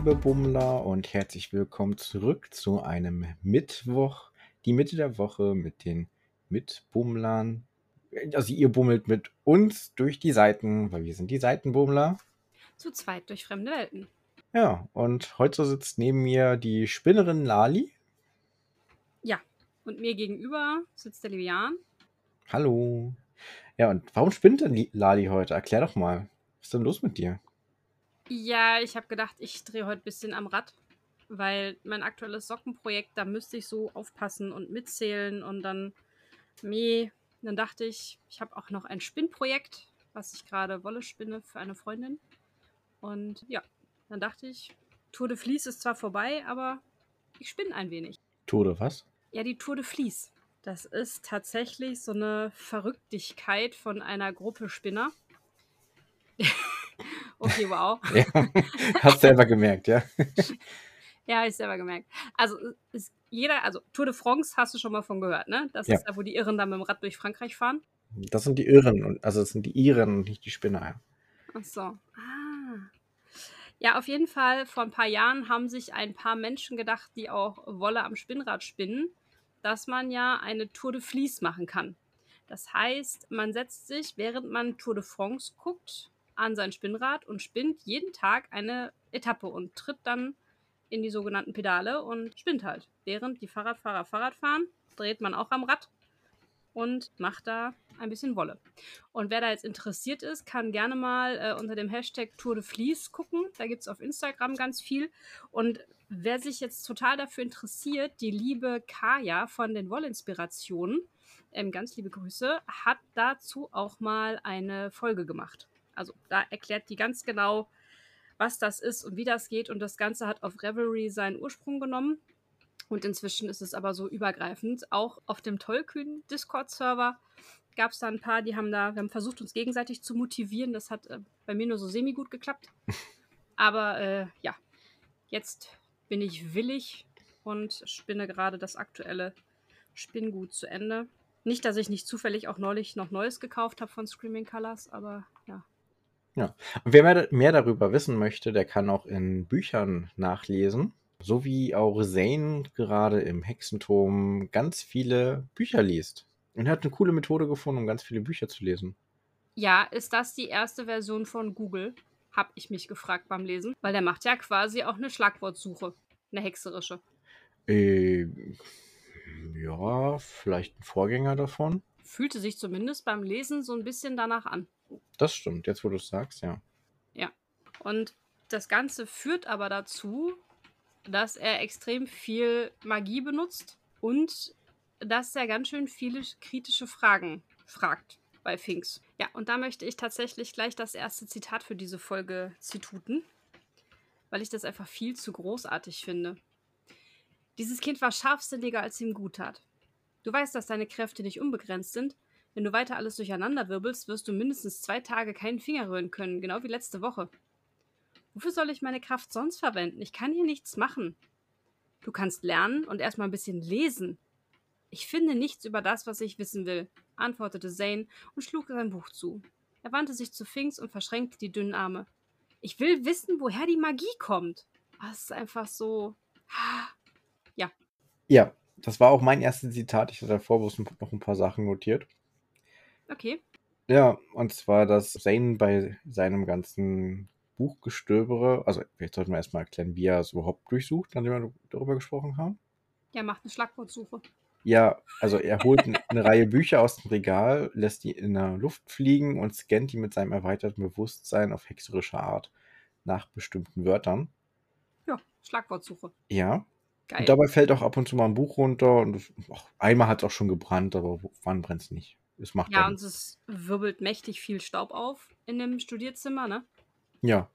liebe Bummler, und herzlich willkommen zurück zu einem Mittwoch, die Mitte der Woche mit den Mitbummlern. Also ihr bummelt mit uns durch die Seiten, weil wir sind die Seitenbummler. Zu zweit durch fremde Welten. Ja, und heute sitzt neben mir die Spinnerin Lali. Ja, und mir gegenüber sitzt der Livian. Hallo. Ja, und warum spinnt denn Lali heute? Erklär doch mal. Was ist denn los mit dir? Ja, ich habe gedacht, ich drehe heute ein bisschen am Rad, weil mein aktuelles Sockenprojekt, da müsste ich so aufpassen und mitzählen und dann, meh, dann dachte ich, ich habe auch noch ein Spinnprojekt, was ich gerade Wolle spinne für eine Freundin. Und ja, dann dachte ich, Tour de Vlies ist zwar vorbei, aber ich spinne ein wenig. Tour de was? Ja, die Tour de Vlies. Das ist tatsächlich so eine Verrücktigkeit von einer Gruppe Spinner. Okay, wow. ja, hast selber gemerkt, ja. ja, ich selber gemerkt. Also ist jeder, also Tour de France hast du schon mal von gehört, ne? Das ja. ist da, wo die Irren da mit dem Rad durch Frankreich fahren. Das sind die Irren, also das sind die Iren und nicht die Spinner. Ja. Ach so. Ah. Ja, auf jeden Fall, vor ein paar Jahren haben sich ein paar Menschen gedacht, die auch Wolle am Spinnrad spinnen, dass man ja eine Tour de Vlies machen kann. Das heißt, man setzt sich, während man Tour de France guckt, an sein Spinnrad und spinnt jeden Tag eine Etappe und tritt dann in die sogenannten Pedale und spinnt halt. Während die Fahrradfahrer Fahrrad fahren, dreht man auch am Rad und macht da ein bisschen Wolle. Und wer da jetzt interessiert ist, kann gerne mal äh, unter dem Hashtag Tour de Vlies gucken. Da gibt es auf Instagram ganz viel. Und wer sich jetzt total dafür interessiert, die liebe Kaya von den Wollinspirationen, ähm, ganz liebe Grüße, hat dazu auch mal eine Folge gemacht. Also da erklärt die ganz genau, was das ist und wie das geht. Und das Ganze hat auf Revelry seinen Ursprung genommen. Und inzwischen ist es aber so übergreifend. Auch auf dem tollkühnen Discord-Server gab es da ein paar, die haben da, wir haben versucht, uns gegenseitig zu motivieren. Das hat äh, bei mir nur so semi gut geklappt. Aber äh, ja, jetzt bin ich willig und spinne gerade das aktuelle Spinngut zu Ende. Nicht, dass ich nicht zufällig auch neulich noch Neues gekauft habe von Screaming Colors, aber ja. Und wer mehr, mehr darüber wissen möchte, der kann auch in Büchern nachlesen. So wie auch Zane gerade im Hexenturm ganz viele Bücher liest. Und er hat eine coole Methode gefunden, um ganz viele Bücher zu lesen. Ja, ist das die erste Version von Google? Hab ich mich gefragt beim Lesen. Weil der macht ja quasi auch eine Schlagwortsuche. Eine hexerische. Äh, ja, vielleicht ein Vorgänger davon. Fühlte sich zumindest beim Lesen so ein bisschen danach an. Das stimmt, jetzt wo du es sagst, ja. Ja. Und das Ganze führt aber dazu, dass er extrem viel Magie benutzt und dass er ganz schön viele kritische Fragen fragt bei Finks. Ja, und da möchte ich tatsächlich gleich das erste Zitat für diese Folge zituten, weil ich das einfach viel zu großartig finde. Dieses Kind war scharfsinniger, als ihm gut tat. Du weißt, dass deine Kräfte nicht unbegrenzt sind wenn du weiter alles durcheinander wirbelst, wirst du mindestens zwei Tage keinen Finger rühren können, genau wie letzte Woche. Wofür soll ich meine Kraft sonst verwenden? Ich kann hier nichts machen. Du kannst lernen und erstmal ein bisschen lesen. Ich finde nichts über das, was ich wissen will, antwortete Zane und schlug sein Buch zu. Er wandte sich zu Finks und verschränkte die dünnen Arme. Ich will wissen, woher die Magie kommt. Das ist einfach so. Ja. Ja, das war auch mein erstes Zitat. Ich hatte davor noch ein paar Sachen notiert. Okay. Ja, und zwar, dass Zane bei seinem ganzen Buchgestöbere, also vielleicht sollten wir erstmal erklären, wie er es überhaupt durchsucht, nachdem wir darüber gesprochen haben. Ja, macht eine Schlagwortsuche. Ja, also er holt eine Reihe Bücher aus dem Regal, lässt die in der Luft fliegen und scannt die mit seinem erweiterten Bewusstsein auf hexerische Art nach bestimmten Wörtern. Ja, Schlagwortsuche. Ja. Geil. Und dabei fällt auch ab und zu mal ein Buch runter und ach, einmal hat es auch schon gebrannt, aber wann brennt es nicht? Es macht ja, dann. und es wirbelt mächtig viel Staub auf in dem Studierzimmer, ne? Ja.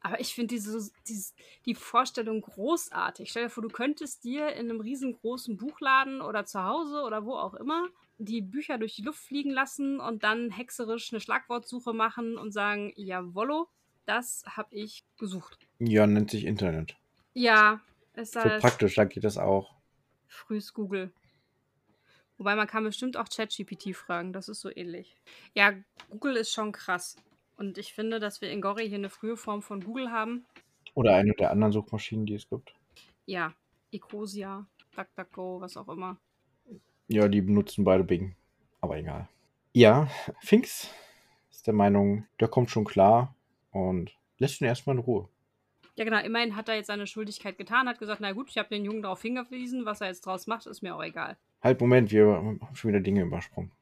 Aber ich finde diese, diese, die Vorstellung großartig. Stell dir vor, du könntest dir in einem riesengroßen Buchladen oder zu Hause oder wo auch immer die Bücher durch die Luft fliegen lassen und dann hexerisch eine Schlagwortsuche machen und sagen, jawollo, das habe ich gesucht. Ja, nennt sich Internet. Ja, ist halt. So praktisch, da geht das auch. Frühs Google. Wobei man kann bestimmt auch ChatGPT fragen, das ist so ähnlich. Ja, Google ist schon krass. Und ich finde, dass wir in Gori hier eine frühe Form von Google haben. Oder eine der anderen Suchmaschinen, die es gibt. Ja, Ecosia, DuckDuckGo, was auch immer. Ja, die benutzen beide Bing. Aber egal. Ja, Finks ist der Meinung, der kommt schon klar und lässt ihn erstmal in Ruhe. Ja, genau. Immerhin hat er jetzt seine Schuldigkeit getan, hat gesagt, na gut, ich habe den Jungen darauf hingewiesen, was er jetzt draus macht, ist mir auch egal. Halt, Moment, wir haben schon wieder Dinge übersprungen.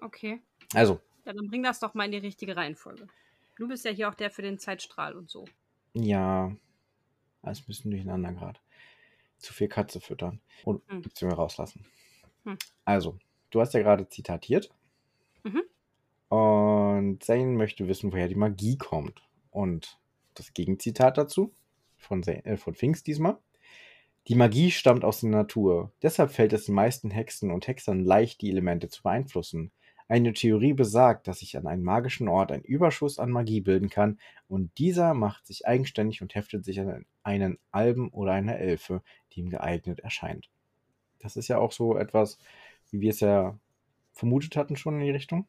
Okay. Also, Ja, dann bring das doch mal in die richtige Reihenfolge. Du bist ja hier auch der für den Zeitstrahl und so. ja, alles ein bisschen durcheinander gerade. Zu viel Katze füttern und Hm. beziehungsweise rauslassen. Hm. Also, du hast ja gerade zitatiert. Mhm. Und Zane möchte wissen, woher die Magie kommt. Und das Gegenzitat dazu, von, Zane, äh, von Finks diesmal. Die Magie stammt aus der Natur. Deshalb fällt es den meisten Hexen und Hexern leicht, die Elemente zu beeinflussen. Eine Theorie besagt, dass sich an einem magischen Ort ein Überschuss an Magie bilden kann und dieser macht sich eigenständig und heftet sich an einen Alben oder eine Elfe, die ihm geeignet erscheint. Das ist ja auch so etwas, wie wir es ja vermutet hatten schon in die Richtung.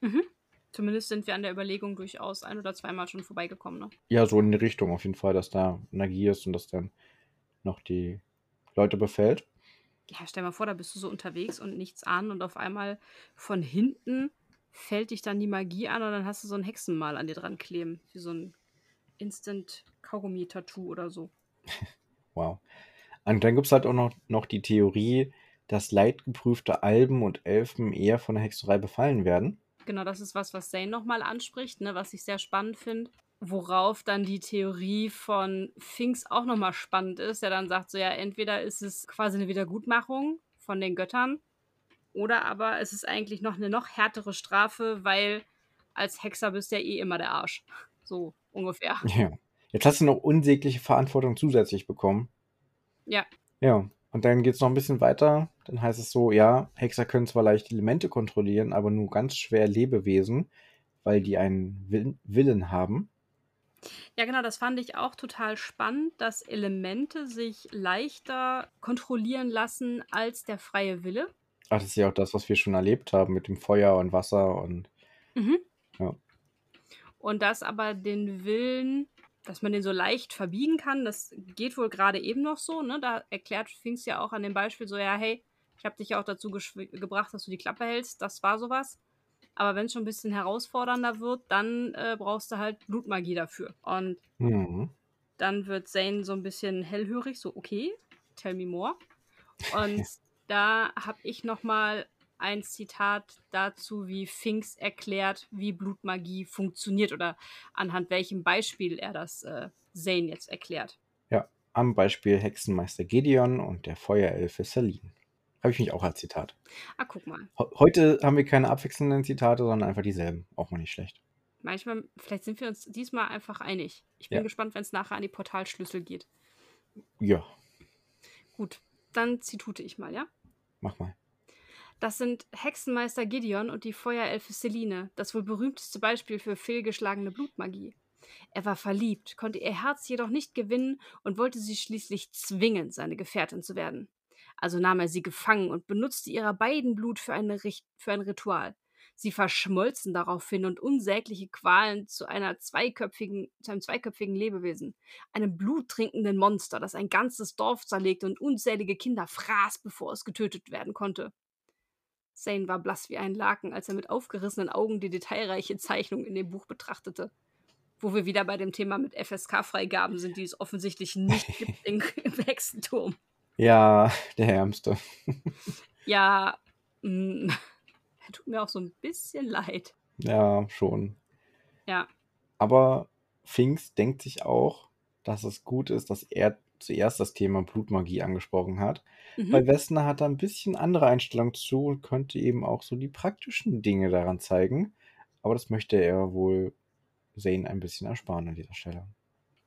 Mhm. Zumindest sind wir an der Überlegung durchaus ein- oder zweimal schon vorbeigekommen. Ne? Ja, so in die Richtung auf jeden Fall, dass da Magie ist und dass dann noch die Leute befällt. Ja, stell mal vor, da bist du so unterwegs und nichts an und auf einmal von hinten fällt dich dann die Magie an und dann hast du so ein Hexenmal an dir dran kleben. Wie so ein Instant-Kaugummi-Tattoo oder so. Wow. Und dann gibt es halt auch noch, noch die Theorie, dass leidgeprüfte Alben und Elfen eher von der Hexerei befallen werden. Genau, das ist was, was Zane nochmal anspricht, ne, was ich sehr spannend finde. Worauf dann die Theorie von Finks auch nochmal spannend ist, der dann sagt, so ja, entweder ist es quasi eine Wiedergutmachung von den Göttern oder aber es ist eigentlich noch eine noch härtere Strafe, weil als Hexer bist du ja eh immer der Arsch. So ungefähr. Ja. Jetzt hast du noch unsägliche Verantwortung zusätzlich bekommen. Ja. Ja. Und dann geht es noch ein bisschen weiter. Dann heißt es so, ja, Hexer können zwar leicht Elemente kontrollieren, aber nur ganz schwer Lebewesen, weil die einen Will Willen haben. Ja, genau, das fand ich auch total spannend, dass Elemente sich leichter kontrollieren lassen als der freie Wille. Ach, das ist ja auch das, was wir schon erlebt haben mit dem Feuer und Wasser und Mhm. Ja. Und das aber den Willen, dass man den so leicht verbiegen kann, das geht wohl gerade eben noch so. Ne? Da erklärt Finks ja auch an dem Beispiel so, ja, hey, ich habe dich ja auch dazu gebracht, dass du die Klappe hältst. Das war sowas. Aber wenn es schon ein bisschen herausfordernder wird, dann äh, brauchst du halt Blutmagie dafür. Und Mhm. dann wird Zane so ein bisschen hellhörig, so, okay, tell me more. Und da habe ich noch mal ein Zitat dazu, wie Finks erklärt, wie Blutmagie funktioniert oder anhand welchem Beispiel er das äh, Zane jetzt erklärt. Ja, am Beispiel Hexenmeister Gideon und der Feuerelfe Celine. Habe ich mich auch als Zitat. Ah, guck mal. Ho- Heute haben wir keine abwechselnden Zitate, sondern einfach dieselben. Auch mal nicht schlecht. Manchmal, vielleicht sind wir uns diesmal einfach einig. Ich bin Ja. gespannt, wenn es nachher an die Portalschlüssel geht. Ja, Gut, dann zitute ich mal, ja? mach mal. Das sind Hexenmeister Gideon und die Feuerelfe Celine, das wohl berühmteste Beispiel für fehlgeschlagene Blutmagie. Er war verliebt, konnte ihr Herz jedoch nicht gewinnen und wollte sie schließlich zwingen, seine Gefährtin zu werden. Also nahm er sie gefangen und benutzte ihrer beiden Blut für, eine, für ein Ritual. Sie verschmolzen daraufhin und unsägliche Qualen zu einer zweiköpfigen, zu einem zweiköpfigen Lebewesen, einem bluttrinkenden Monster, das ein ganzes Dorf zerlegte und unzählige Kinder fraß, bevor es getötet werden konnte. Zane war blass wie ein Laken, als er mit aufgerissenen Augen die detailreiche Zeichnung in dem Buch betrachtete. Wo wir wieder bei dem Thema mit FSK-Freigaben sind, die es offensichtlich nicht gibt im Hexenturm. Ja, der Ärmste. Ja, mm, tut mir auch so ein bisschen leid. Ja, schon. Ja, Aber Finks denkt sich auch, dass es gut ist, dass er zuerst das Thema Blutmagie angesprochen hat. mhm. Weil Westner hat da ein bisschen andere Einstellung zu und könnte eben auch so die praktischen Dinge daran zeigen. Aber das möchte er wohl Zane ein bisschen ersparen an dieser Stelle.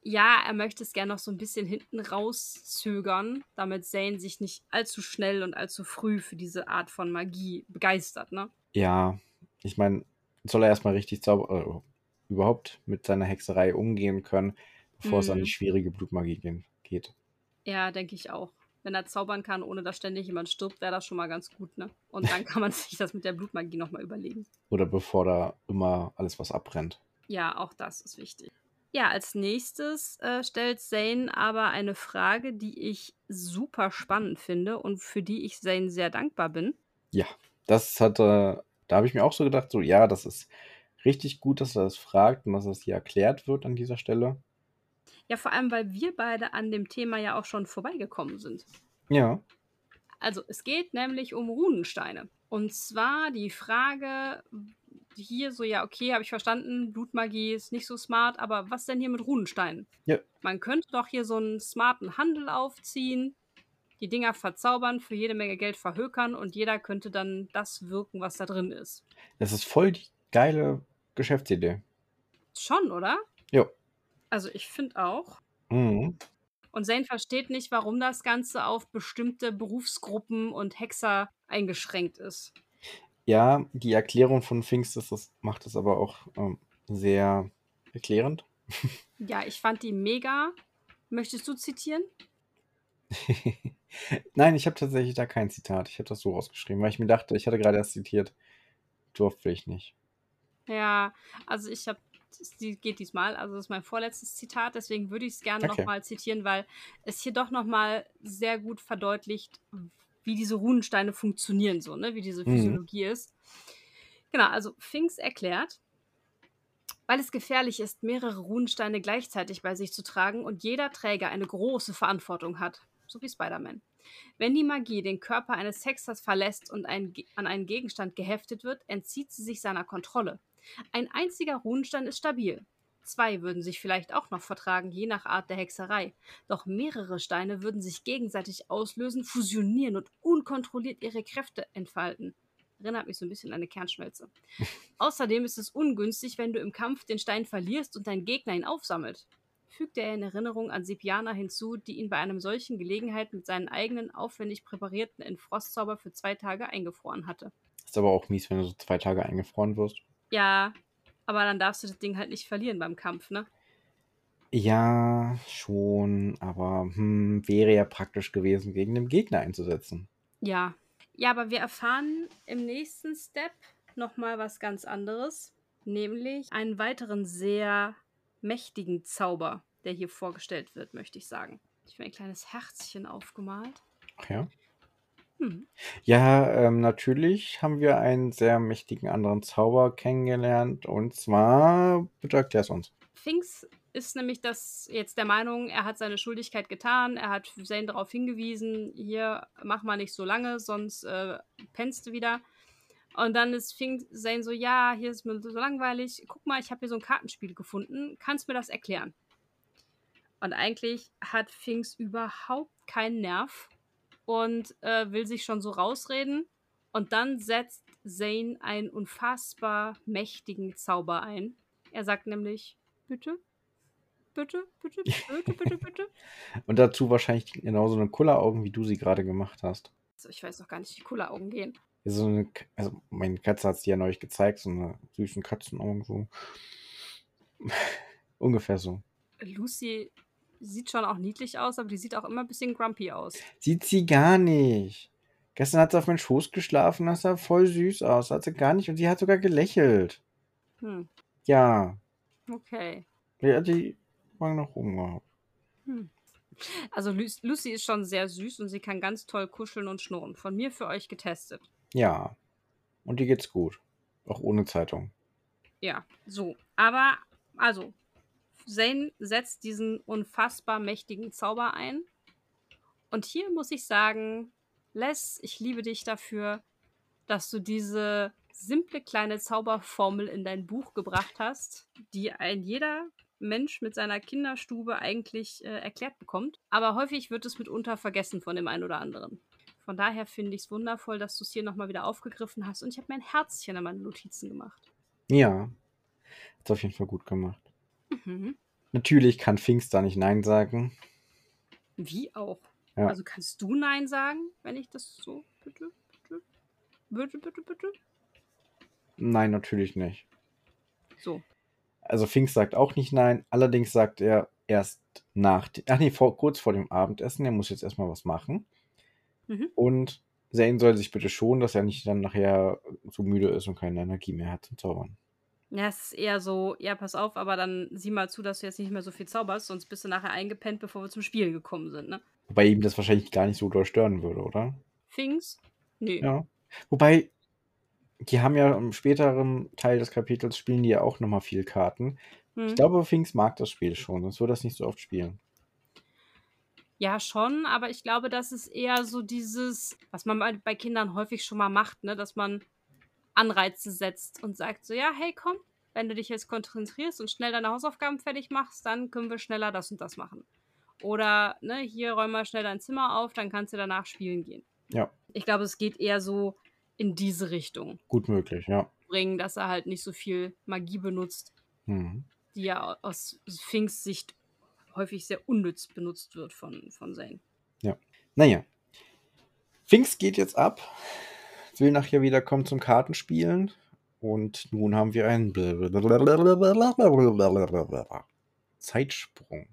Ja, er möchte es gerne noch so ein bisschen hinten rauszögern, damit Zane sich nicht allzu schnell und allzu früh für diese Art von Magie begeistert, ne? Ja, ich meine, soll er erstmal richtig zauber äh, überhaupt mit seiner Hexerei umgehen können, bevor es an Mhm. die schwierige Blutmagie geht. Ja, denke ich auch. Wenn er zaubern kann, ohne dass ständig jemand stirbt, wäre das schon mal ganz gut, ne? Und dann kann man sich das mit der Blutmagie nochmal überlegen. Oder bevor da immer alles was abbrennt. Ja, auch das ist wichtig. Ja, als nächstes, äh, stellt Zane aber eine Frage, die ich super spannend finde und für die ich Zane sehr dankbar bin. Ja, das hat er da habe ich mir auch so gedacht, so, ja, das ist richtig gut, dass er das fragt und dass das hier erklärt wird an dieser Stelle. Ja, vor allem, weil wir beide an dem Thema ja auch schon vorbeigekommen sind. Ja. Also, es geht nämlich um Runensteine. Und zwar die Frage hier so, ja, okay, habe ich verstanden, Blutmagie ist nicht so smart, aber was denn hier mit Runensteinen? Ja. Man könnte doch hier so einen smarten Handel aufziehen, die Dinger verzaubern, für jede Menge Geld verhökern und jeder könnte dann das wirken, was da drin ist. Das ist voll die geile Geschäftsidee. Schon, oder? Ja. Also ich finde auch. Mhm. Und Zane versteht nicht, warum das Ganze auf bestimmte Berufsgruppen und Hexer eingeschränkt ist. Ja, die Erklärung von Pfingst ist das, macht es aber auch ähm, sehr erklärend. Ja, ich fand die mega. Möchtest du zitieren? Nein, ich habe tatsächlich da kein Zitat. Ich habe das so rausgeschrieben, weil ich mir dachte, ich hatte gerade erst zitiert. Durfte ich nicht. Ja, also ich habe, die geht diesmal, also das ist mein vorletztes Zitat, deswegen würde ich es gerne Okay. nochmal zitieren, weil es hier doch nochmal sehr gut verdeutlicht, wie diese Runensteine funktionieren, so, ne, wie diese Mhm. Physiologie ist. Genau, also Finks erklärt, weil es gefährlich ist, mehrere Runensteine gleichzeitig bei sich zu tragen und jeder Träger eine große Verantwortung hat, so wie Spider-Man. Wenn die Magie den Körper eines Hexers verlässt und ein, an einen Gegenstand geheftet wird, entzieht sie sich seiner Kontrolle. Ein einziger Runenstein ist stabil. Zwei würden sich vielleicht auch noch vertragen, je nach Art der Hexerei. Doch mehrere Steine würden sich gegenseitig auslösen, fusionieren und unkontrolliert ihre Kräfte entfalten. Erinnert mich so ein bisschen an eine Kernschmelze. Außerdem ist es ungünstig, wenn du im Kampf den Stein verlierst und dein Gegner ihn aufsammelt. Fügte er in Erinnerung an Sipiana hinzu, die ihn bei einem solchen Gelegenheit mit seinen eigenen aufwendig präparierten Entfrostzauber für zwei Tage eingefroren hatte. Ist aber auch mies, wenn du so zwei Tage eingefroren wirst. Ja, aber dann darfst du das Ding halt nicht verlieren beim Kampf, ne? Ja, schon, aber hm, wäre ja praktisch gewesen, gegen den Gegner einzusetzen. Ja. Ja, aber wir erfahren im nächsten Step nochmal was ganz anderes, nämlich einen weiteren sehr mächtigen Zauber, der hier vorgestellt wird, möchte ich sagen. Ich habe ein kleines Herzchen aufgemalt. Ach ja. Hm. Ja, ähm, natürlich haben wir einen sehr mächtigen anderen Zauber kennengelernt. Und zwar, bitte erklär's uns. Finks ist nämlich das jetzt der Meinung, er hat seine Schuldigkeit getan, er hat Zane darauf hingewiesen, hier mach mal nicht so lange, sonst äh, pennst du wieder. Und dann ist Fink Zane so, ja, hier ist mir so langweilig, guck mal, ich habe hier so ein Kartenspiel gefunden, kannst mir das erklären? Und eigentlich hat Finks überhaupt keinen Nerv und äh, will sich schon so rausreden. Und dann setzt Zane einen unfassbar mächtigen Zauber ein. Er sagt nämlich, bitte, bitte, bitte, bitte, bitte, bitte. Und dazu wahrscheinlich genauso eine Kulleraugen, wie du sie gerade gemacht hast. Also ich weiß noch gar nicht, wie coole Augen gehen. So eine, also meine Katze hat es dir ja neulich gezeigt, so eine süßen Katzenaugen, so. Ungefähr so. Lucy sieht schon auch niedlich aus, aber die sieht auch immer ein bisschen grumpy aus. Sieht sie gar nicht. Gestern hat sie auf meinen Schoß geschlafen, das sah voll süß aus. Hat sie gar nicht und sie hat sogar gelächelt. Hm, Ja, okay. die hat die Wangen nach oben gehabt. Also Lu Lucy ist schon sehr süß und sie kann ganz toll kuscheln und schnurren. Von mir für euch getestet. Ja. Und die geht's gut. Auch ohne Zeitung. Ja, so. Aber, also, Zane setzt diesen unfassbar mächtigen Zauber ein. Und hier muss ich sagen, Les, ich liebe dich dafür, dass du diese simple kleine Zauberformel in dein Buch gebracht hast, die ein jeder Mensch mit seiner Kinderstube eigentlich äh, erklärt bekommt. Aber häufig wird es mitunter vergessen von dem einen oder anderen. Von daher finde ich es wundervoll, dass du es hier nochmal wieder aufgegriffen hast. Und ich habe mein Herzchen an meine Notizen gemacht. Ja. Hat's auf jeden Fall gut gemacht. Mhm. Natürlich kann Pfingst da nicht Nein sagen. Wie auch? Ja. Also kannst du Nein sagen, wenn ich das so bitte, bitte, bitte, bitte, bitte? Nein, natürlich nicht. So. Also Pfingst sagt auch nicht Nein. Allerdings sagt er erst nach, ach nee, vor, kurz vor dem Abendessen, er muss jetzt erstmal was machen. Mhm. Und Zane soll sich bitte schonen, dass er nicht dann nachher so müde ist und keine Energie mehr hat zum Zaubern. Ja, es ist eher so, ja, pass auf, aber dann sieh mal zu, dass du jetzt nicht mehr so viel zauberst, sonst bist du nachher eingepennt, bevor wir zum Spiel gekommen sind, ne? Wobei ihm das wahrscheinlich gar nicht so doll stören würde, oder? Fings? Nö. Ja. Wobei, die haben ja im späteren Teil des Kapitels spielen die ja auch nochmal viel Karten. Ich Hm. glaube, Finks mag das Spiel schon, sonst würde das nicht so oft spielen. Ja, schon, aber ich glaube, das ist eher so dieses, was man bei bei Kindern häufig schon mal macht, ne, dass man Anreize setzt und sagt so: „Ja, hey, komm, wenn du dich jetzt konzentrierst und schnell deine Hausaufgaben fertig machst, dann können wir schneller das und das machen.“ Oder, ne: „Hier, räum mal schnell dein Zimmer auf, dann kannst du danach spielen gehen.“ Ja. Ich glaube, es geht eher so in diese Richtung. Gut möglich, ja. Bringen, dass er halt nicht so viel Magie benutzt, Mhm. die ja aus Finks Sicht häufig sehr unnütz benutzt wird von von Zane. Ja. Naja. Finks geht jetzt ab, will nachher wieder kommen zum Kartenspielen und nun haben wir einen Zeitsprung.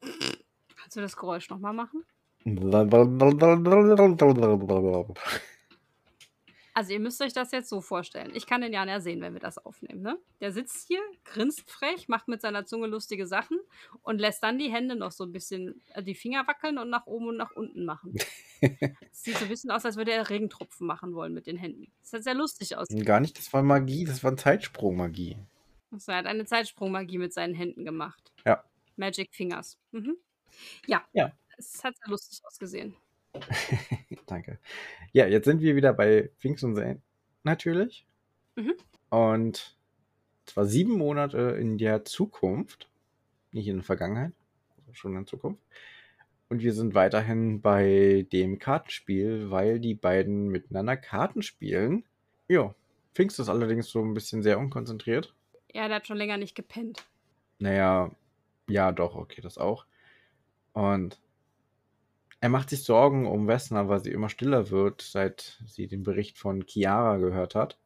Kannst du das Geräusch noch mal machen? Also, ihr müsst euch das jetzt so vorstellen. Ich kann den Jan ja sehen, wenn wir das aufnehmen, ne? Der sitzt hier, grinst frech, macht mit seiner Zunge lustige Sachen und lässt dann die Hände noch so ein bisschen äh, die Finger wackeln und nach oben und nach unten machen. Sieht so ein bisschen aus, als würde er Regentropfen machen wollen mit den Händen. Das sieht sehr lustig aus. Gar nicht, das war Magie, das war Zeitsprung-Magie. Also, er hat eine Zeitsprungmagie mit seinen Händen gemacht. Ja. Magic Fingers. Mhm. Ja. Ja. Es hat sehr lustig ausgesehen. Danke. Ja, jetzt sind wir wieder bei Finks und Zane, natürlich. Mhm. Und zwar sieben Monate in der Zukunft, nicht in der Vergangenheit, also schon in der Zukunft. Und wir sind weiterhin bei dem Kartenspiel, weil die beiden miteinander Karten spielen. Ja, Finks ist allerdings so ein bisschen sehr unkonzentriert. Ja, der hat schon länger nicht gepennt. Naja, ja, doch, okay, das auch. Und er macht sich Sorgen um Vesna, weil sie immer stiller wird, seit sie den Bericht von Chiara gehört hat.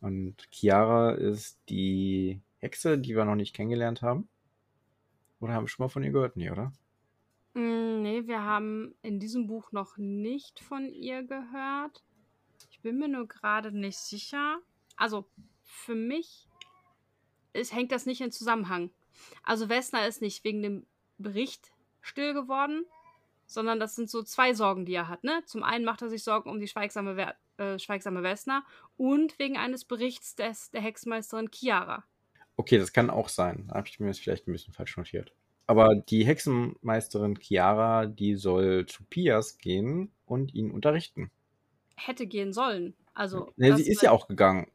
Und Chiara ist die Hexe, die wir noch nicht kennengelernt haben. Oder haben wir schon mal von ihr gehört? Nee, oder? Mm, nee, wir haben in diesem Buch noch nicht von ihr gehört. Ich bin mir nur gerade nicht sicher. Also, für mich ist, hängt das nicht in Zusammenhang. Also, Vesna ist nicht wegen dem Bericht still geworden, sondern das sind so zwei Sorgen, die er hat. Ne? Zum einen macht er sich Sorgen um die schweigsame, Wer äh, schweigsame Vesna und wegen eines Berichts des, der Hexenmeisterin Chiara. Okay, das kann auch sein. Da habe ich mir das vielleicht ein bisschen falsch notiert. Aber die Hexenmeisterin Chiara, die soll zu Pias gehen und ihn unterrichten. Hätte gehen sollen. Also, Ne, sie ist ja auch gegangen.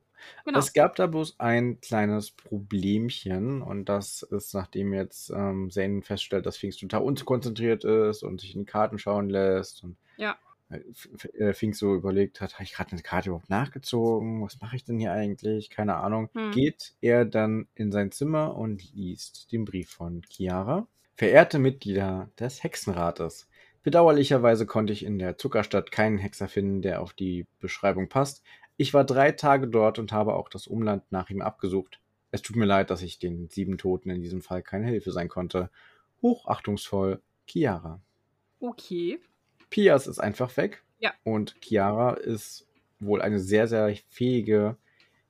Genau. Es gab da bloß ein kleines Problemchen und das ist, nachdem jetzt ähm, Zane feststellt, dass Finks total unkonzentriert ist und sich in die Karten schauen lässt und Ja. äh, F- äh, Finks so überlegt hat, habe ich gerade eine Karte überhaupt nachgezogen? Was mache ich denn hier eigentlich? Keine Ahnung. Hm. Geht er dann in sein Zimmer und liest den Brief von Chiara. Verehrte Mitglieder des Hexenrates. Bedauerlicherweise konnte ich in der Zuckerstadt keinen Hexer finden, der auf die Beschreibung passt. Ich war drei Tage dort und habe auch das Umland nach ihm abgesucht. Es tut mir leid, dass ich den sieben Toten in diesem Fall keine Hilfe sein konnte. Hochachtungsvoll, Chiara. Okay. Pias ist einfach weg. Ja. Und Chiara ist wohl eine sehr, sehr fähige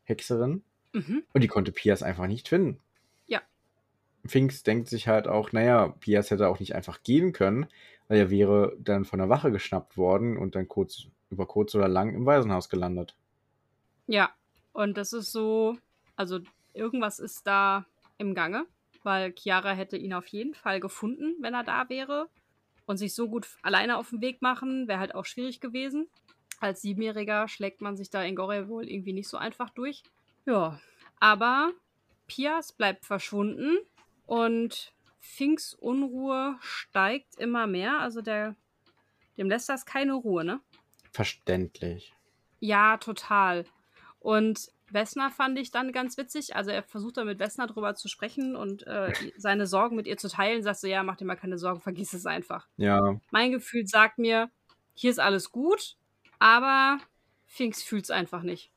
Hexerin. Mhm. Und die konnte Pias einfach nicht finden. Ja. Finks denkt sich halt auch, naja, Pias hätte auch nicht einfach gehen können, weil er wäre dann von der Wache geschnappt worden und dann kurz, über kurz oder lang im Waisenhaus gelandet. Ja. Und das ist so, also irgendwas ist da im Gange, weil Chiara hätte ihn auf jeden Fall gefunden, wenn er da wäre. Und sich so gut alleine auf den Weg machen, wäre halt auch schwierig gewesen. Als Siebenjähriger schlägt man sich da in Gore wohl irgendwie nicht so einfach durch. Ja. Aber Pias bleibt verschwunden und Finks Unruhe steigt immer mehr. Also der, dem lässt das keine Ruhe, ne? Verständlich. Ja, total. Und Vesna fand ich dann ganz witzig. Also er versucht dann mit Vesna drüber zu sprechen und äh, seine Sorgen mit ihr zu teilen. Sagt so, ja, mach dir mal keine Sorgen, vergiss es einfach. Ja, Mein Gefühl sagt mir, hier ist alles gut, aber Finks fühlt es einfach nicht.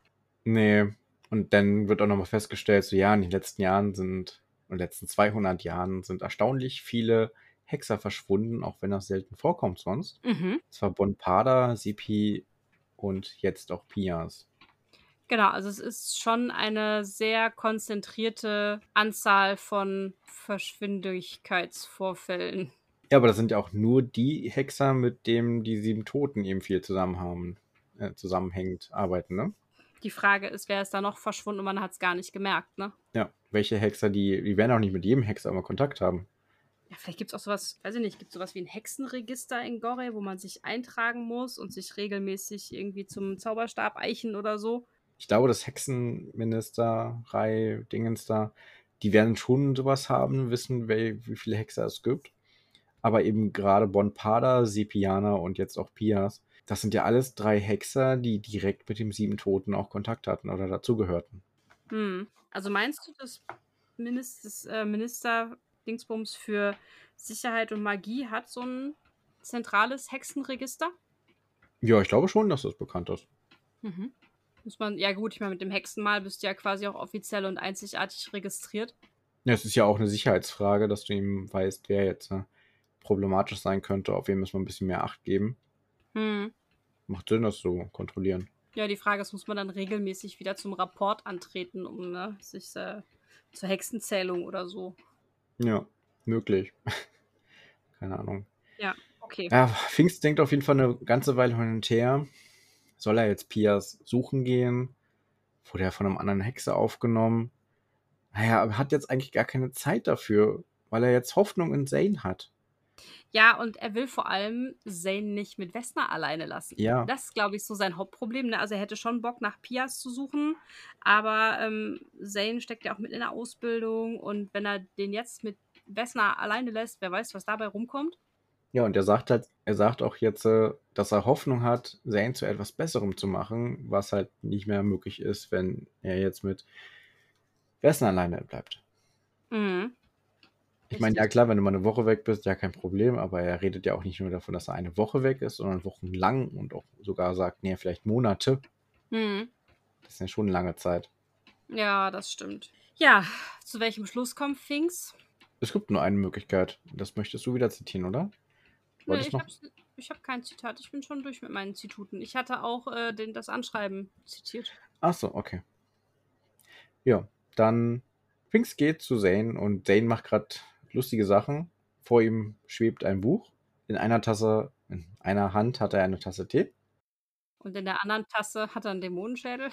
nee. Und dann wird auch nochmal festgestellt, so ja, in den letzten Jahren sind, in den letzten 200 Jahren sind erstaunlich viele Hexer verschwunden, auch wenn das selten vorkommt sonst. Mhm. Es war Bonpada, Sipi und jetzt auch Pias. Genau, also es ist schon eine sehr konzentrierte Anzahl von Verschwindigkeitsvorfällen. Ja, aber das sind ja auch nur die Hexer, mit denen die sieben Toten eben viel zusammen haben, äh, zusammenhängend arbeiten, ne? Die Frage ist, wer ist da noch verschwunden und man hat es gar nicht gemerkt, ne? Ja, welche Hexer, die, die werden auch nicht mit jedem Hexer immer Kontakt haben. Ja, vielleicht gibt es auch sowas, weiß ich nicht, gibt es sowas wie ein Hexenregister in Gore, wo man sich eintragen muss und sich regelmäßig irgendwie zum Zauberstab eichen oder so. Ich glaube, das Hexenminister, Rei, Dingens da, die werden schon sowas haben, wissen, wie, wie viele Hexer es gibt. Aber eben gerade Bonpada, Sepiana und jetzt auch Pias, das sind ja alles drei Hexer, die direkt mit dem Sieben Toten auch Kontakt hatten oder dazugehörten. Hm. Also meinst du, dass Minister, das, äh, Minister Dingsbums für Sicherheit und Magie hat so ein zentrales Hexenregister? Ja, ich glaube schon, dass das bekannt ist. Mhm. Muss man, ja gut, ich meine, mit dem Hexenmal bist du ja quasi auch offiziell und einzigartig registriert. Ja, es ist ja auch eine Sicherheitsfrage, dass du ihm weißt, wer jetzt äh, problematisch sein könnte, auf wen müssen wir ein bisschen mehr Acht geben. Hm. Macht Sinn, das zu kontrollieren. Ja, die Frage ist, muss man dann regelmäßig wieder zum Rapport antreten, um ne, sich äh, zur Hexenzählung oder so. Ja, möglich. Keine Ahnung. Ja, okay. Ja, Pfingst denkt auf jeden Fall eine ganze Weile hin und her. Soll er jetzt Pias suchen gehen? Wurde er von einem anderen Hexe aufgenommen? Naja, aber hat jetzt eigentlich gar keine Zeit dafür, weil er jetzt Hoffnung in Zane hat. Ja, und er will vor allem Zane nicht mit Vesna alleine lassen. Ja. Das ist, glaube ich, so sein Hauptproblem. Ne? Also er hätte schon Bock, nach Pias zu suchen, aber ähm, Zane steckt ja auch mit in der Ausbildung und wenn er den jetzt mit Vesna alleine lässt, wer weiß, was dabei rumkommt. Ja, und er sagt halt, er sagt auch jetzt, äh, dass er Hoffnung hat, Zane zu etwas Besserem zu machen, was halt nicht mehr möglich ist, wenn er jetzt mit Vesna alleine bleibt. Mhm. Ich meine, ja klar, wenn du mal eine Woche weg bist, ja kein Problem, aber er redet ja auch nicht nur davon, dass er eine Woche weg ist, sondern wochenlang und auch sogar sagt, nee, vielleicht Monate. Mhm. Das ist ja schon eine lange Zeit. Ja, das stimmt. Ja, zu welchem Schluss kommt Finks? Es gibt nur eine Möglichkeit. Das möchtest du wieder zitieren, oder? Nee, ich habe hab kein Zitat. Ich bin schon durch mit meinen Zituten. Ich hatte auch äh, den, das Anschreiben zitiert. Ach so, okay. Ja, dann Finks geht zu Zane und Zane macht gerade lustige Sachen. Vor ihm schwebt ein Buch. In einer Tasse, in einer Hand hat er eine Tasse Tee. Und in der anderen Tasse hat er einen Dämonenschädel.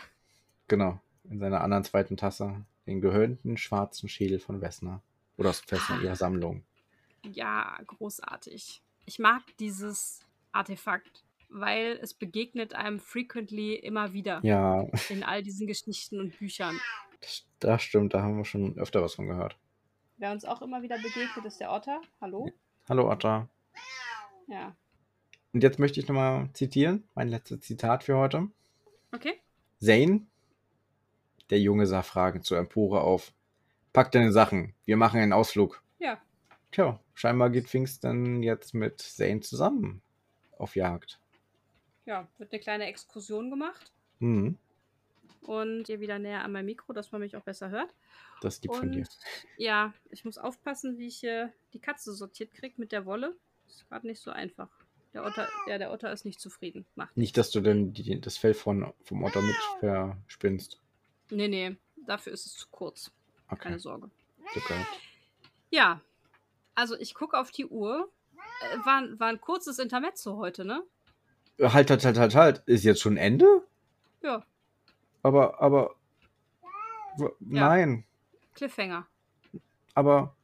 Genau. In seiner anderen zweiten Tasse den gehörnten schwarzen Schädel von Wessner. Oder aus Festner ihrer Sammlung. Ja, großartig. Ich mag dieses Artefakt, weil es begegnet einem frequently immer wieder. Ja. In all diesen Geschichten und Büchern. Das, das stimmt, da haben wir schon öfter was von gehört. Wer uns auch immer wieder begegnet, ist der Otter. Hallo? Hallo Otter. Ja. Und jetzt möchte ich nochmal zitieren, mein letztes Zitat für heute. Okay. Zane, der Junge sah fragend zur Empore auf. Pack deine Sachen, wir machen einen Ausflug. Ja. Tja, scheinbar geht Pfingsten jetzt mit Zane zusammen auf Jagd. Ja, wird eine kleine Exkursion gemacht. Mhm. Und hier wieder näher an mein Mikro, dass man mich auch besser hört. Das lieb Und von dir. ja, ich muss aufpassen, wie ich hier die Katze sortiert kriege mit der Wolle. Ist gerade nicht so einfach. Der Otter, ja, der Otter ist nicht zufrieden. Macht Nicht, dass du denn die, das Fell von, vom Otter mit verspinnst. Nee, nee, dafür ist es zu kurz. Okay. Keine Sorge. Gehabt. Ja, also ich gucke auf die Uhr. Äh, war, war ein kurzes Intermezzo heute, ne? Halt, halt, halt, halt, halt. Ist jetzt schon Ende? Ja, Aber, aber. w- Nein. Cliffhanger. Aber,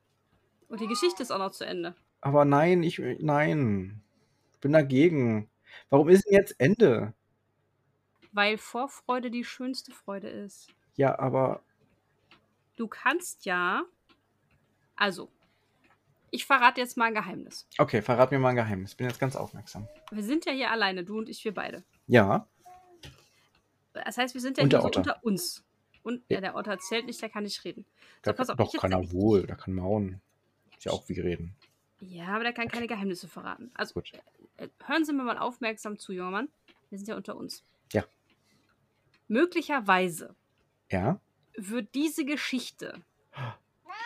Und die Geschichte ist auch noch zu Ende. aber nein, ich, nein. Ich bin dagegen. Warum ist denn jetzt Ende? Weil Vorfreude die schönste Freude ist. Ja, aber, Du kannst ja. Also, ich verrate jetzt mal ein Geheimnis. okay, verrat mir mal ein Geheimnis. Bin jetzt ganz aufmerksam. Wir sind ja hier alleine, du und ich, wir beide. Ja, Das heißt, wir sind ja Und hier so unter uns. Und ja, der Otter zählt nicht, der kann nicht reden. da, So, pass auf, doch kann er wohl. Der kann mauen. Ist ja auch wie reden. Ja, aber der kann keine Geheimnisse verraten. Also, Gut. äh, hören Sie mir mal aufmerksam zu, junger Mann. Wir sind ja unter uns. Ja. Möglicherweise Ja? wird diese Geschichte an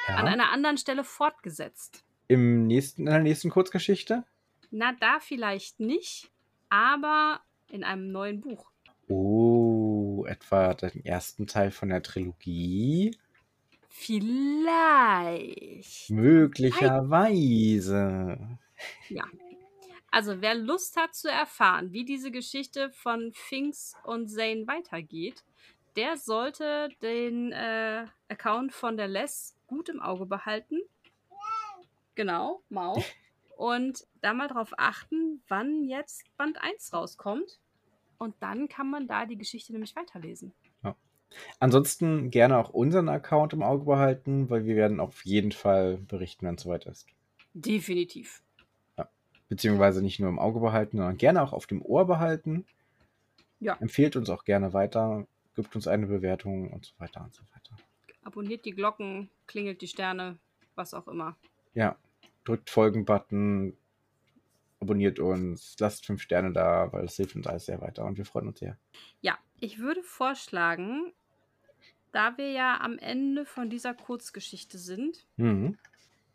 Ja? einer anderen Stelle fortgesetzt. Im nächsten, in der nächsten Kurzgeschichte? Na, da vielleicht nicht, aber in einem neuen Buch. Oh, etwa den ersten Teil von der Trilogie? Vielleicht. Möglicherweise. Ja. Also, wer Lust hat zu erfahren, wie diese Geschichte von Finks und Zane weitergeht, der sollte den äh, Account von der Les gut im Auge behalten. Genau, Mau. Und da mal drauf achten, wann jetzt Band 1 rauskommt. Und dann kann man da die Geschichte nämlich weiterlesen. Ja. Ansonsten gerne auch unseren Account im Auge behalten, weil wir werden auf jeden Fall berichten, wenn es soweit ist. Definitiv. Ja. Beziehungsweise nicht nur im Auge behalten, sondern gerne auch auf dem Ohr behalten. Ja. Empfehlt uns auch gerne weiter, gibt uns eine Bewertung und so weiter und so weiter. Abonniert die Glocken, klingelt die Sterne, was auch immer. Ja, drückt Folgen-Button, abonniert uns, lasst fünf Sterne da, weil es hilft uns alles sehr weiter und wir freuen uns sehr. Ja, ich würde vorschlagen, da wir ja am Ende von dieser Kurzgeschichte sind, Mhm.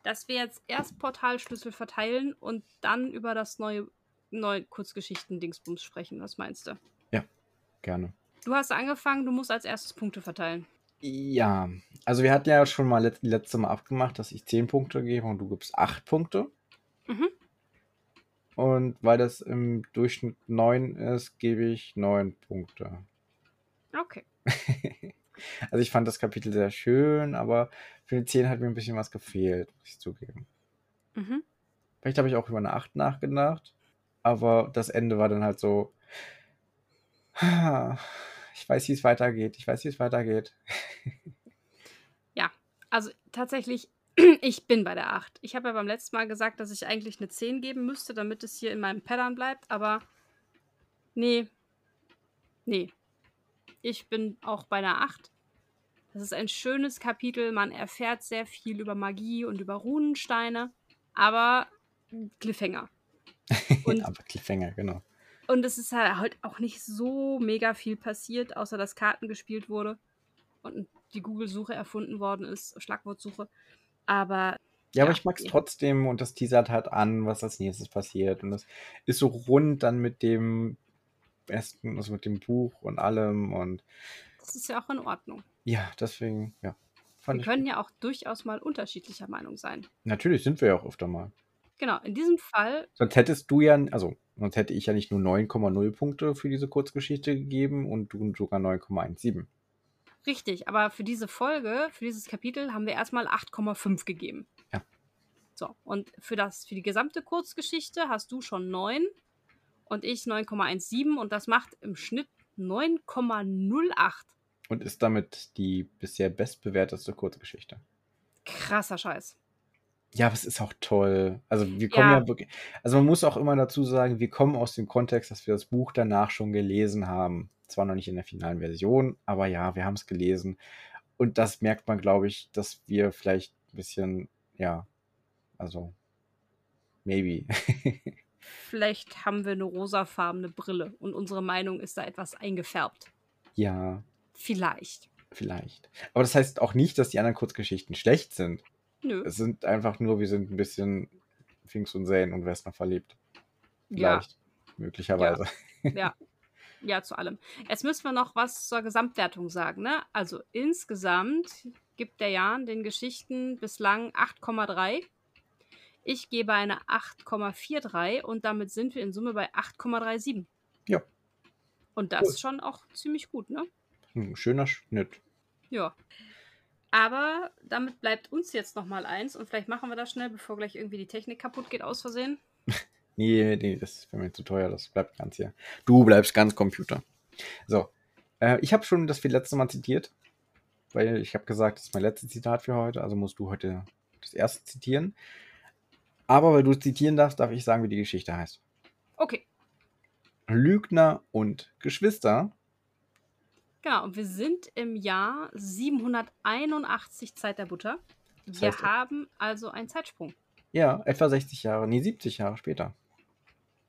dass wir jetzt erst Portalschlüssel verteilen und dann über das neue, neue Kurzgeschichten-Dingsbums sprechen. Was meinst du? Gerne. Du hast angefangen, du musst als erstes Punkte verteilen. Ja, also wir hatten ja schon mal let letzte Mal abgemacht, dass ich 10 Punkte gebe und du gibst 8 Punkte. Mhm. Und weil das im Durchschnitt 9 ist, gebe ich 9 Punkte. Okay. also ich fand das Kapitel sehr schön, aber für die 10 hat mir ein bisschen was gefehlt, muss ich zugeben. Mhm. Vielleicht habe ich auch über eine 8 nachgedacht, aber das Ende war dann halt so. Ich weiß, wie es weitergeht. Ich weiß, wie es weitergeht. Ja, also tatsächlich, ich bin bei der 8. Ich habe ja beim letzten Mal gesagt, dass ich eigentlich eine 10 geben müsste, damit es hier in meinem Pattern bleibt, aber nee. Nee. Ich bin auch bei der 8. Das ist ein schönes Kapitel. Man erfährt sehr viel über Magie und über Runensteine, aber Cliffhanger. Und- aber Cliffhanger, genau. Und es ist halt auch nicht so mega viel passiert, außer dass Karten gespielt wurde und die Google-Suche erfunden worden ist, Schlagwortsuche. Aber Ja, aber Ja, ich mag es ja. trotzdem und das teasert halt an, was als nächstes passiert. Und das ist so rund dann mit dem besten, also mit dem Buch und allem. Und das ist ja auch in Ordnung. ja, deswegen, ja. Wir können ja auch durchaus mal unterschiedlicher Meinung sein. Natürlich sind wir ja auch öfter mal. Genau, in diesem Fall, Sonst hättest du ja, also sonst hätte ich ja nicht nur 9,0 Punkte für diese Kurzgeschichte gegeben und du sogar 9,17. richtig, aber für diese Folge, für dieses Kapitel haben wir erstmal 8,5 gegeben. Ja. So, und für, das, für die gesamte Kurzgeschichte hast du schon 9 und ich 9,17 und das macht im Schnitt 9,08. Und ist damit die bisher bestbewerteste Kurzgeschichte. Krasser Scheiß. Ja, aber es ist auch toll. Also wir kommen ja, Ja. wirklich. Also man muss auch immer dazu sagen, wir kommen aus dem Kontext, dass wir das Buch danach schon gelesen haben. Zwar noch nicht in der finalen Version, aber ja, wir haben es gelesen. Und das merkt man, glaube ich, dass wir vielleicht ein bisschen, ja, also maybe. Vielleicht haben wir eine rosafarbene Brille und unsere Meinung ist da etwas eingefärbt. ja, Vielleicht. vielleicht. Aber das heißt auch nicht, dass die anderen Kurzgeschichten schlecht sind. Nö. Es sind einfach nur, wir sind ein bisschen Finks und Zane und Westner verliebt. Ja, Vielleicht. Möglicherweise. ja. Ja, zu allem. Jetzt müssen wir noch was zur Gesamtwertung sagen. Ne? Also insgesamt gibt der Jan den Geschichten bislang 8,3. Ich gebe eine 8,43 und damit sind wir in Summe bei 8,37. Ja. Und das Cool. ist schon auch ziemlich gut, ne? Ein schöner Schnitt. Ja. Aber damit bleibt uns jetzt noch mal eins und vielleicht machen wir das schnell, bevor gleich irgendwie die Technik kaputt geht aus Versehen. Nee, nee, das ist für mich zu teuer, das bleibt ganz hier. Du bleibst ganz Computer. So, äh, ich habe schon das letzte Mal zitiert, weil ich habe gesagt, das ist mein letztes Zitat für heute, also musst du heute das erste zitieren. Aber weil du zitieren darfst, darf ich sagen, wie die Geschichte heißt. Okay, Lügner und Geschwister. Genau. Und wir sind im Jahr 781 Zeit der Butter. Das Wir haben also einen Zeitsprung. Ja, etwa 60 Jahre, nee, 70 Jahre später.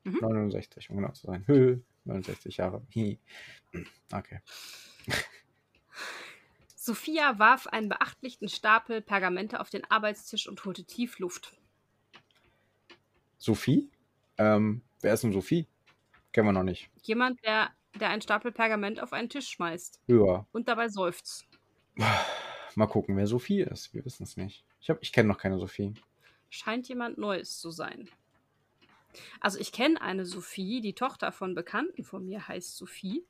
Mhm. 69, um genau zu sein. Hö, 69 Jahre. Hi. Okay. Sophia warf einen beachtlichen Stapel Pergamente auf den Arbeitstisch und holte tief Luft. Sophie? Ähm, wer ist denn Sophie? Kennen wir noch nicht. Jemand, der der einen Stapel Pergament auf einen Tisch schmeißt Ja. und dabei seufzt. Mal gucken, wer Sophie ist. Wir wissen es nicht. Ich, hab- ich kenne noch keine Sophie. Scheint jemand Neues zu sein. Also ich kenne eine Sophie, die Tochter von Bekannten von mir heißt Sophie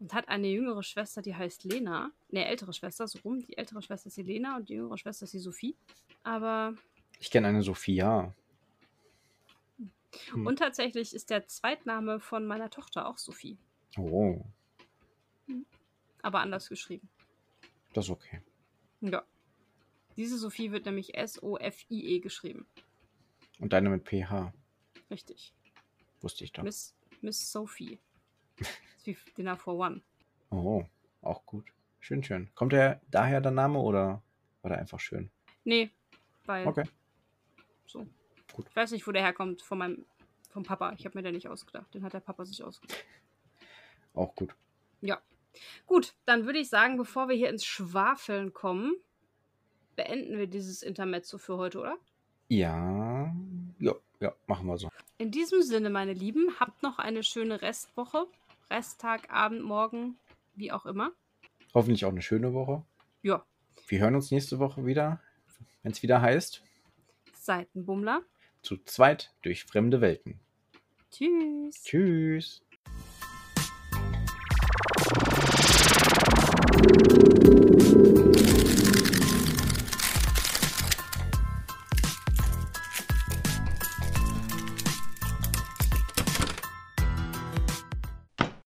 und hat eine jüngere Schwester, die heißt Lena. Ne, ältere Schwester, so rum. Die ältere Schwester ist die Lena und die jüngere Schwester ist die Sophie. Aber Ich kenne eine Sophia. Hm. und tatsächlich ist der Zweitname von meiner Tochter auch Sophie, Oh, aber anders geschrieben. das ist okay. Ja. Diese Sophie wird nämlich S-O-F-I-E geschrieben. Und deine mit PH. Richtig. Wusste ich doch. Miss, Miss Sophie. ist wie Dinner for One. Oh, auch gut. Schön, schön. Kommt der daher der Name oder war der einfach schön? Nee, weil Okay. so. Gut. Ich weiß nicht, wo der herkommt von meinem vom Papa. Ich habe mir den nicht ausgedacht. Den hat der Papa sich ausgedacht. Auch gut. Ja. Gut, dann würde ich sagen, bevor wir hier ins Schwafeln kommen, beenden wir dieses Intermezzo für heute, oder? Ja, ja, ja, machen wir so. In diesem Sinne, meine Lieben, habt noch eine schöne Restwoche. Resttag, Abend, Morgen, wie auch immer. Hoffentlich auch eine schöne Woche. Ja, Wir hören uns nächste Woche wieder, wenn es wieder heißt, Seitenbummler zu zweit durch fremde Welten. Tschüss. Tschüss. Thank you.